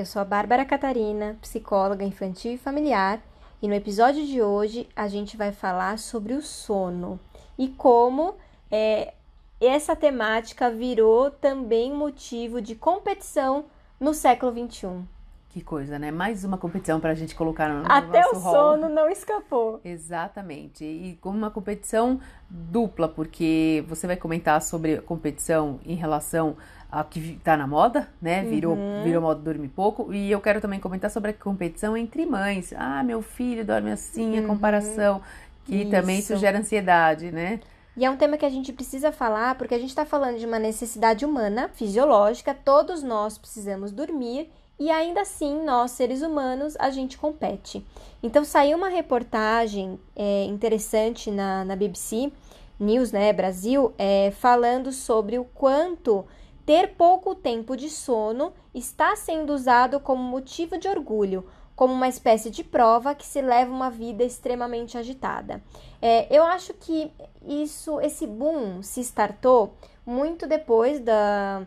eu sou a Bárbara Catarina, psicóloga infantil e familiar, e no episódio de hoje a gente vai falar sobre o sono e como é, essa temática virou também motivo de competição no século XXI. Que coisa, né? Mais uma competição para a gente colocar no Até nosso o hall. sono não escapou. Exatamente. E como uma competição dupla, porque você vai comentar sobre competição em relação a que está na moda, né? Virou, Uhum. virou moda dormir pouco. E eu quero também comentar sobre a competição entre mães. Ah, meu filho dorme assim, a comparação, que também Uhum. Isso. isso gera ansiedade, né? E é um tema que a gente precisa falar porque a gente está falando de uma necessidade humana, fisiológica, todos nós precisamos dormir e ainda assim, nós, seres humanos, a gente compete. Então, saiu uma reportagem é, interessante na, na BBC News, né, Brasil, é, falando sobre o quanto ter pouco tempo de sono está sendo usado como motivo de orgulho, como uma espécie de prova que se leva uma vida extremamente agitada. É, eu acho que isso, esse boom se startou muito depois da,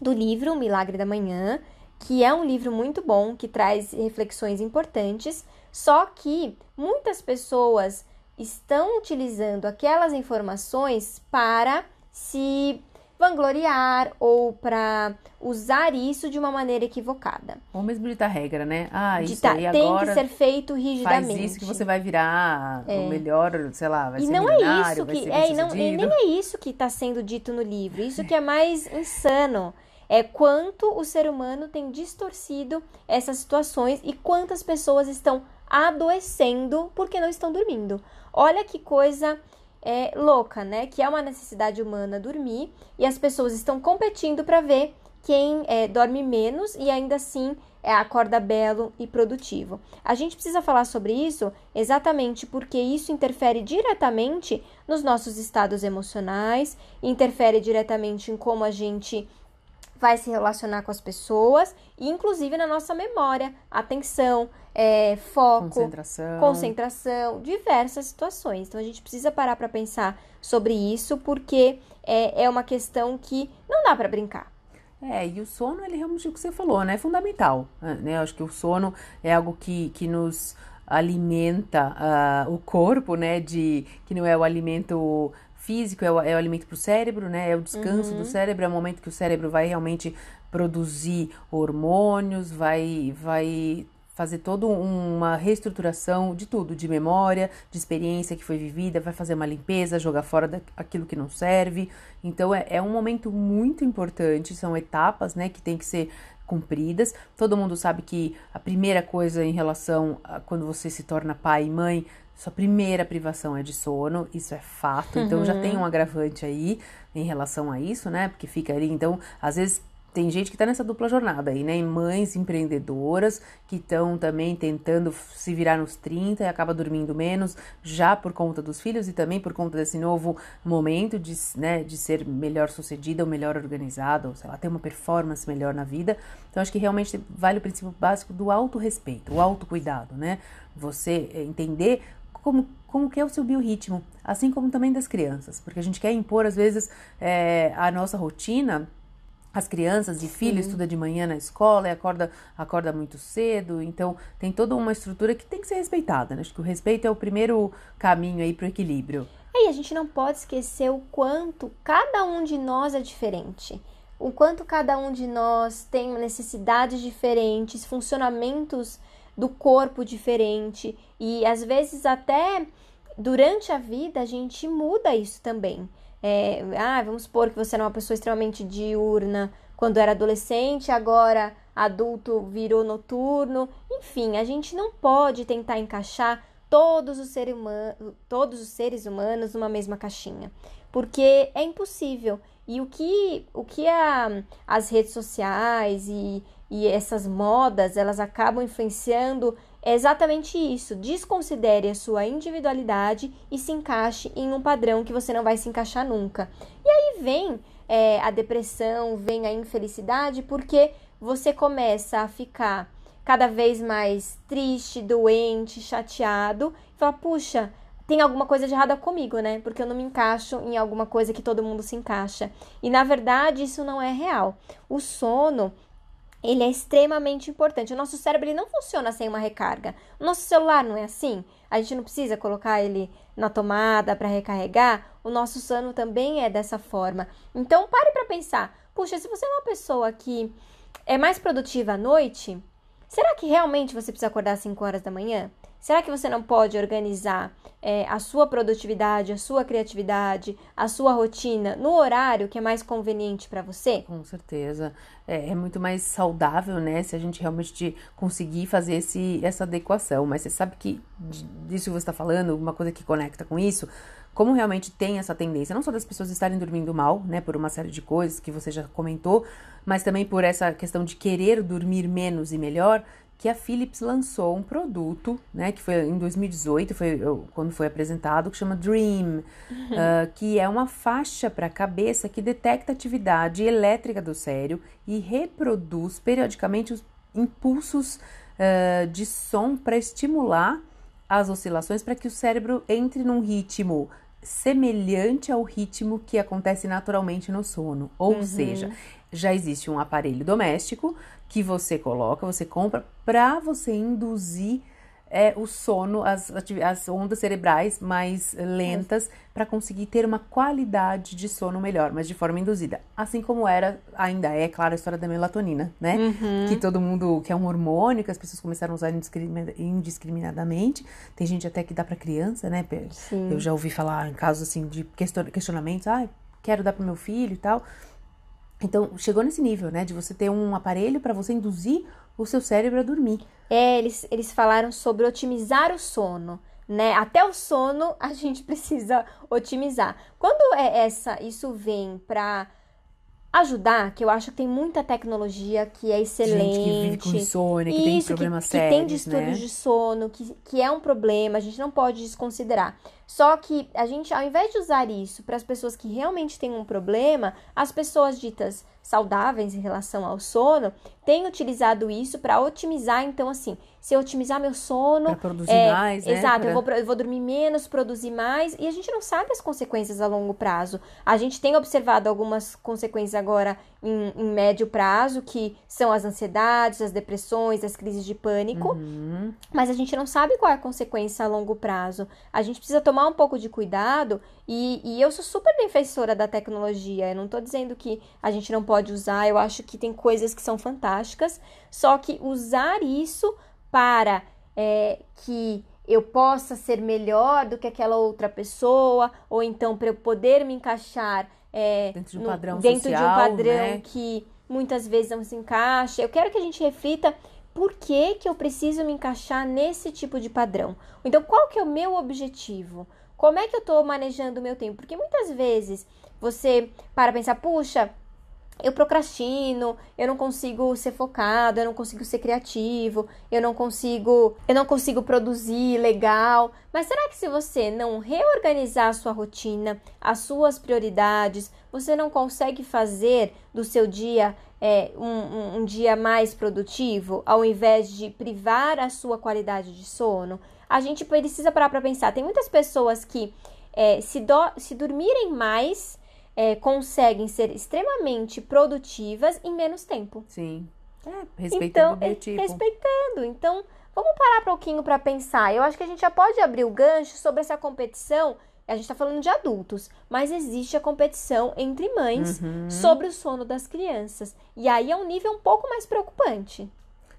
do livro Milagre da Manhã, que é um livro muito bom, que traz reflexões importantes, só que muitas pessoas estão utilizando aquelas informações para se vangloriar ou para usar isso de uma maneira equivocada. Ou mesmo ditar regra, né? Ah, isso Dita- aí tem que ser feito faz rigidamente. isso que você vai virar o melhor, sei lá, vai e ser não é isso que ser é, e não, e nem é isso que está sendo dito no livro. Isso que é mais insano é quanto o ser humano tem distorcido essas situações e quantas pessoas estão adoecendo porque não estão dormindo. Olha que coisa é, louca, né? Que é uma necessidade humana dormir e as pessoas estão competindo para ver quem é, dorme menos e ainda assim é, acorda belo e produtivo. A gente precisa falar sobre isso exatamente porque isso interfere diretamente nos nossos estados emocionais, interfere diretamente em como a gente vai se relacionar com as pessoas e inclusive na nossa memória, atenção, é, foco, Concentração. concentração, diversas situações. Então a gente precisa parar para pensar sobre isso porque é, é uma questão que não dá para brincar. É, e o sono, ele realmente é o que você falou, né? É fundamental, né? Eu acho que o sono é algo que, que nos alimenta ah, o corpo, né? De, que não é o alimento físico, é o, é o alimento para o cérebro, né? É o descanso do cérebro, é o momento que o cérebro vai realmente produzir hormônios, vai, vai fazer toda uma reestruturação de tudo, de memória, de experiência que foi vivida, vai fazer uma limpeza, jogar fora aquilo que não serve. Então é, é um momento muito importante, são etapas, né, que tem que ser cumpridas. Todo mundo sabe que a primeira coisa em relação a quando você se torna pai e mãe, sua primeira privação é de sono, isso é fato. Então já tem um agravante aí em relação a isso, né? Porque fica ali, então, às vezes tem gente que está nessa dupla jornada aí, né? Mães empreendedoras que estão também tentando se virar nos 30 e acaba dormindo menos, já por conta dos filhos e também por conta desse novo momento de, né, de ser melhor sucedida ou melhor organizada, ou sei lá, ter uma performance melhor na vida. Então, acho que realmente vale o princípio básico do autorrespeito, o autocuidado, né? Você entender como, como que é o seu biorritmo, assim como também das crianças, porque a gente quer impor, às vezes, é, a nossa rotina as crianças e filhos estuda de manhã na escola e acorda, acorda muito cedo, então tem toda uma estrutura que tem que ser respeitada, né? Acho que o respeito é o primeiro caminho aí para o equilíbrio. E a gente não pode esquecer o quanto cada um de nós é diferente. O quanto cada um de nós tem necessidades diferentes, funcionamentos do corpo diferente e às vezes até durante a vida a gente muda isso também. É, ah, vamos supor que você era uma pessoa extremamente diurna quando era adolescente, agora adulto virou noturno. Enfim, a gente não pode tentar encaixar todos os, ser humano, todos os seres humanos numa mesma caixinha, porque é impossível. E o que, o que a, as redes sociais e, e essas modas, elas acabam influenciando exatamente isso. Desconsidere a sua individualidade e se encaixe em um padrão que você não vai se encaixar nunca. E aí vem é, a depressão, vem a infelicidade, porque você começa a ficar cada vez mais triste, doente, chateado, e fala, puxa, tem alguma coisa de errada comigo, né? Porque eu não me encaixo em alguma coisa que todo mundo se encaixa. E na verdade, isso não é real. O sono, ele é extremamente importante. O nosso cérebro ele não funciona sem uma recarga. O nosso celular não é assim. A gente não precisa colocar ele na tomada para recarregar. O nosso sono também é dessa forma. Então, pare para pensar. Puxa, se você é uma pessoa que é mais produtiva à noite, será que realmente você precisa acordar às 5 horas da manhã? Será que você não pode organizar é, a sua produtividade, a sua criatividade, a sua rotina no horário que é mais conveniente para você? Com certeza. É, é, muito mais saudável, né? Se a gente realmente conseguir fazer esse, essa adequação. Mas você sabe que disso que você está falando, uma coisa que conecta com isso, como realmente tem essa tendência, não só das pessoas estarem dormindo mal, né, por uma série de coisas que você já comentou, mas também por essa questão de querer dormir menos e melhor, que a Philips lançou um produto, né, que foi em 2018, foi quando foi apresentado, que chama Dream, uhum. uh, que é uma faixa para a cabeça que detecta a atividade elétrica do cérebro e reproduz periodicamente os impulsos uh, de som para estimular as oscilações para que o cérebro entre num ritmo semelhante ao ritmo que acontece naturalmente no sono. Ou uhum. seja, já existe um aparelho doméstico que você coloca, você compra para você induzir é, o sono, as, as ondas cerebrais mais lentas, para conseguir ter uma qualidade de sono melhor, mas de forma induzida. Assim como era, ainda é, claro, a história da melatonina, né? Uhum. Que todo mundo, que é um hormônio, que as pessoas começaram a usar indiscriminadamente. Tem gente até que dá para criança, né? Sim. Eu já ouvi falar em casos assim de questionamentos, ah, quero dar para meu filho e tal. Então, chegou nesse nível, né? De você ter um aparelho para você induzir o seu cérebro a dormir. É, eles, eles falaram sobre otimizar o sono, né? Até o sono a gente precisa otimizar. Quando é essa, isso vem para ajudar, que eu acho que tem muita tecnologia que é excelente. Gente que vive com insônia, que tem problemas que, sérios, que tem distúrbios né? de sono, que, que é um problema, a gente não pode desconsiderar. Só que a gente, ao invés de usar isso para as pessoas que realmente têm um problema, as pessoas ditas saudáveis em relação ao sono, têm utilizado isso para otimizar. Então, assim, se eu otimizar meu sono. Para produzir é, mais, né? Exato, pra... eu, vou, eu vou dormir menos, produzir mais, e a gente não sabe as consequências a longo prazo. A gente tem observado algumas consequências agora em, em médio prazo, que são as ansiedades, as depressões, as crises de pânico, uhum. mas a gente não sabe qual é a consequência a longo prazo. A gente precisa tomar um pouco de cuidado, e, e eu sou super defensora da tecnologia. Eu não estou dizendo que a gente não pode usar, eu acho que tem coisas que são fantásticas, só que usar isso para é, que eu possa ser melhor do que aquela outra pessoa, ou então para eu poder me encaixar é, dentro de um no, padrão, dentro social, de um padrão né? que muitas vezes não se encaixa. Eu quero que a gente reflita por que, que eu preciso me encaixar nesse tipo de padrão. Então, qual que é o meu objetivo? Como é que eu estou manejando o meu tempo? Porque muitas vezes você para pensar, puxa, eu procrastino, eu não consigo ser focado, eu não consigo ser criativo, eu não consigo, eu não consigo produzir legal. Mas será que se você não reorganizar a sua rotina, as suas prioridades, você não consegue fazer do seu dia é, um, um, dia mais produtivo, ao invés de privar a sua qualidade de sono? A gente precisa parar para pensar. Tem muitas pessoas que é, se, do, se dormirem mais é, conseguem ser extremamente produtivas em menos tempo. Sim. É, respeitando então, o biotipo. Respeitando. Então, vamos parar um pouquinho para pensar. Eu acho que a gente já pode abrir o gancho sobre essa competição. A gente está falando de adultos, mas existe a competição entre mães uhum. sobre o sono das crianças. E aí é um nível um pouco mais preocupante.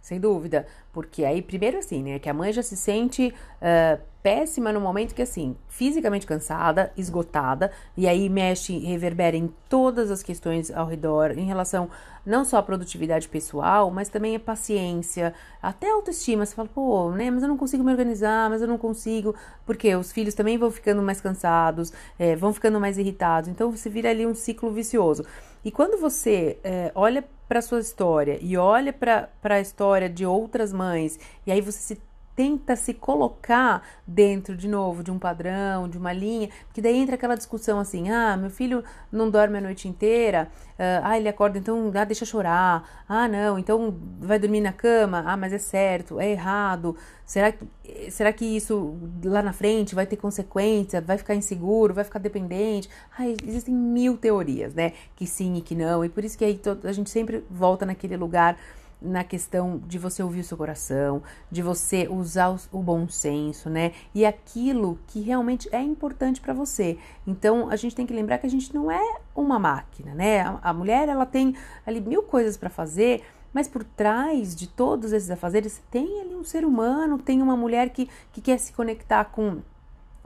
Sem dúvida. Porque aí, primeiro assim, né? Que a mãe já se sente uh, péssima no momento que, assim, fisicamente cansada, esgotada, e aí mexe, reverbera em todas as questões ao redor, em relação não só à produtividade pessoal, mas também a paciência, até a autoestima. Você fala, pô, né, mas eu não consigo me organizar, mas eu não consigo, porque os filhos também vão ficando mais cansados, é, vão ficando mais irritados, então você vira ali um ciclo vicioso. E quando você é, olha para sua história e olha para a história de outras mães, e aí você se tenta se colocar dentro de novo de um padrão, de uma linha, que daí entra aquela discussão assim: ah, meu filho não dorme a noite inteira, uh, ah, ele acorda, então ah, deixa chorar, ah, não, então vai dormir na cama, ah, mas é certo, é errado, será que, será que isso lá na frente vai ter consequência, vai ficar inseguro, vai ficar dependente? Ah, existem mil teorias, né, que sim e que não, e por isso que aí a gente sempre volta naquele lugar na questão de você ouvir o seu coração, de você usar o, bom senso, né? E aquilo que realmente é importante para você. Então, a gente tem que lembrar que a gente não é uma máquina, né? A, a mulher, ela tem ali mil coisas para fazer, mas por trás de todos esses afazeres tem ali um ser humano, tem uma mulher que, que quer se conectar com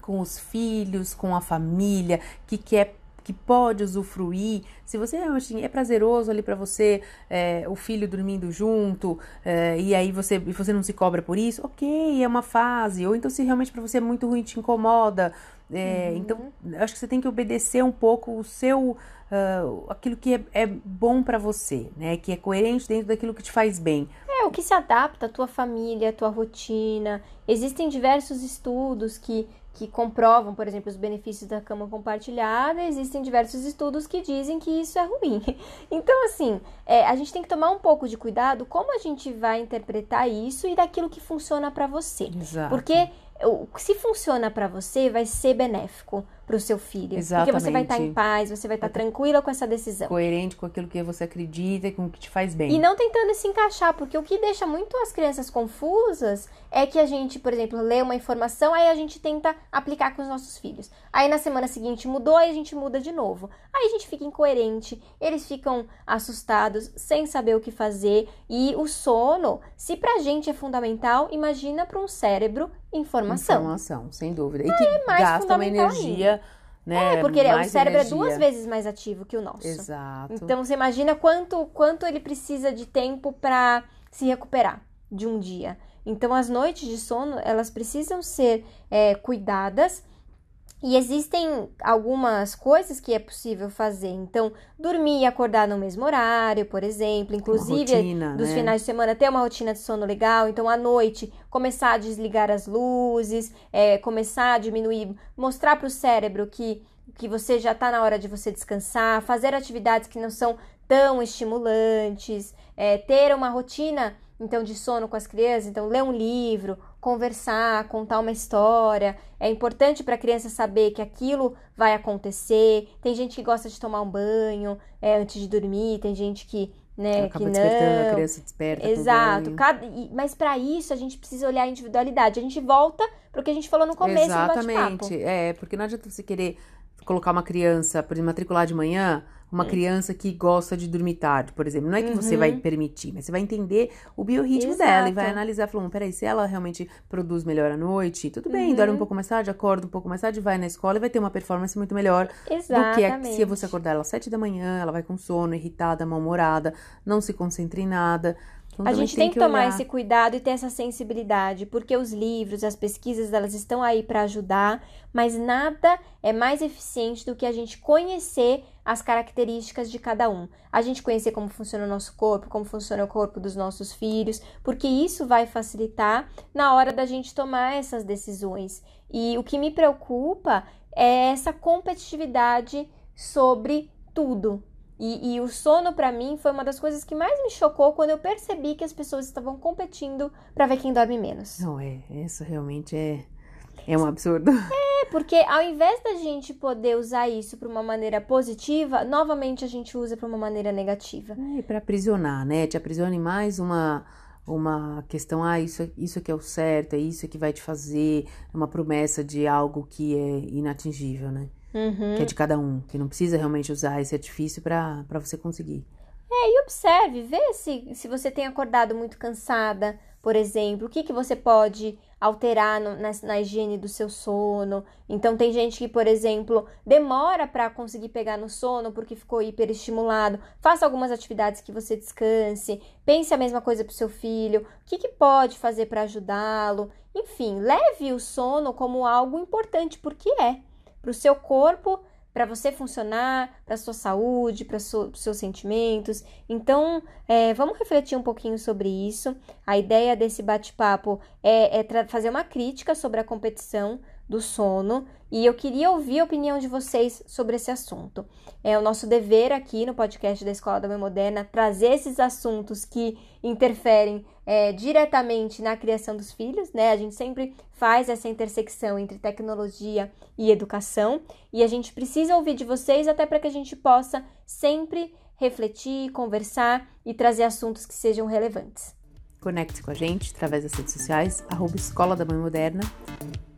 com os filhos, com a família, que quer que pode usufruir, se você realmente é prazeroso ali para você, é, o filho dormindo junto, é, e aí você, você não se cobra por isso, ok, é uma fase. Ou então se realmente para você é muito ruim, te incomoda. É, uhum. Então, acho que você tem que obedecer um pouco o seu. Uh, aquilo que é, é bom para você, né? Que é coerente dentro daquilo que te faz bem. O que se adapta à tua família, à tua rotina. Existem diversos estudos que que comprovam, por exemplo, os benefícios da cama compartilhada, existem diversos estudos que dizem que isso é ruim. Então, assim, é, a gente tem que tomar um pouco de cuidado como a gente vai interpretar isso e daquilo que funciona para você. Exato. Porque se funciona para você, vai ser benéfico para o seu filho. Exatamente. Porque você vai estar tá em paz, você vai estar tá tranquila com essa decisão. Coerente com aquilo que você acredita e com o que te faz bem. E não tentando se encaixar, porque o que deixa muito as crianças confusas é que a gente, por exemplo, lê uma informação, aí a gente tenta aplicar com os nossos filhos. Aí na semana seguinte mudou, aí a gente muda de novo. Aí a gente fica incoerente, eles ficam assustados, sem saber o que fazer. E o sono, se pra gente é fundamental, imagina para um cérebro informação. Informação, sem dúvida. E que é gasta uma energia ainda. Né, é, porque o cérebro energia. é duas vezes mais ativo que o nosso. Exato. Então você imagina quanto, quanto ele precisa de tempo para se recuperar de um dia. Então as noites de sono elas precisam ser é, cuidadas e existem algumas coisas que é possível fazer. Então, dormir e acordar no mesmo horário, por exemplo. Inclusive, rotina, dos né? finais de semana, ter uma rotina de sono legal. Então, à noite, começar a desligar as luzes, é, começar a diminuir, mostrar para o cérebro que, que você já está na hora de você descansar, fazer atividades que não são tão estimulantes, é, ter uma rotina então de sono com as crianças, então ler um livro, conversar, contar uma história. É importante para a criança saber que aquilo vai acontecer. Tem gente que gosta de tomar um banho é, antes de dormir, tem gente que né, Acaba que não. a criança desperta. Exato. Cada, mas para isso a gente precisa olhar a individualidade. A gente volta para o que a gente falou no começo Exatamente. É, porque não adianta você querer colocar uma criança, por exemplo, matricular de manhã, uma hum. criança que gosta de dormir tarde, por exemplo. Não é que uhum. você vai uhum. permitir, mas você vai entender o biorritmo Exato. dela e vai analisar, falando, peraí, se ela realmente produz melhor à noite, tudo bem, uhum. dorme um pouco mais tarde, acorda um pouco mais tarde, vai na escola e vai ter uma performance muito melhor Exatamente. do que se você acordar ela às sete da manhã, ela vai com sono, irritada, mal-humorada, não se concentra em nada. Então, a gente tem, tem que, tomar esse cuidado e ter essa sensibilidade, porque os livros, as pesquisas, elas estão aí para ajudar, mas nada é mais eficiente do que a gente conhecer as características de cada um. A gente conhecer como funciona o nosso corpo, como funciona o corpo dos nossos filhos, porque isso vai facilitar na hora da gente tomar essas decisões. E o que me preocupa é essa competitividade sobre tudo, e, e o sono, para mim, foi uma das coisas que mais me chocou quando eu percebi que as pessoas estavam competindo para ver quem dorme menos. Não, é. Isso realmente é. É um absurdo. É, porque ao invés da gente poder usar isso para uma maneira positiva, novamente a gente usa para uma maneira negativa. É, para aprisionar, né? Te aprisiona em mais uma uma questão, ah, isso, isso é que é o certo, é isso que vai te fazer, é uma promessa de algo que é inatingível, né? Uhum. Que é de cada um, que não precisa realmente usar esse artifício para você conseguir. É, e observe, vê se, se você tem acordado muito cansada, por exemplo, o que, que você pode alterar no, na, na, higiene do seu sono. Então, tem gente que, por exemplo, demora para conseguir pegar no sono porque ficou hiperestimulado. Faça algumas atividades que você descanse. Pense a mesma coisa para o seu filho. O que, que pode fazer para ajudá-lo? Enfim, leve o sono como algo importante, porque é para o seu corpo para você funcionar, para sua saúde, para so, seus sentimentos. Então, é, vamos refletir um pouquinho sobre isso. A ideia desse bate-papo é, é fazer uma crítica sobre a competição do sono e eu queria ouvir a opinião de vocês sobre esse assunto. É o nosso dever aqui no podcast da Escola da Mãe Moderna trazer esses assuntos que interferem é, diretamente na criação dos filhos, né? A gente sempre faz essa intersecção entre tecnologia e educação e a gente precisa ouvir de vocês até para que a gente possa sempre refletir, conversar e trazer assuntos que sejam relevantes. Conecte com a gente através das redes sociais, arroba Escola da Mãe Moderna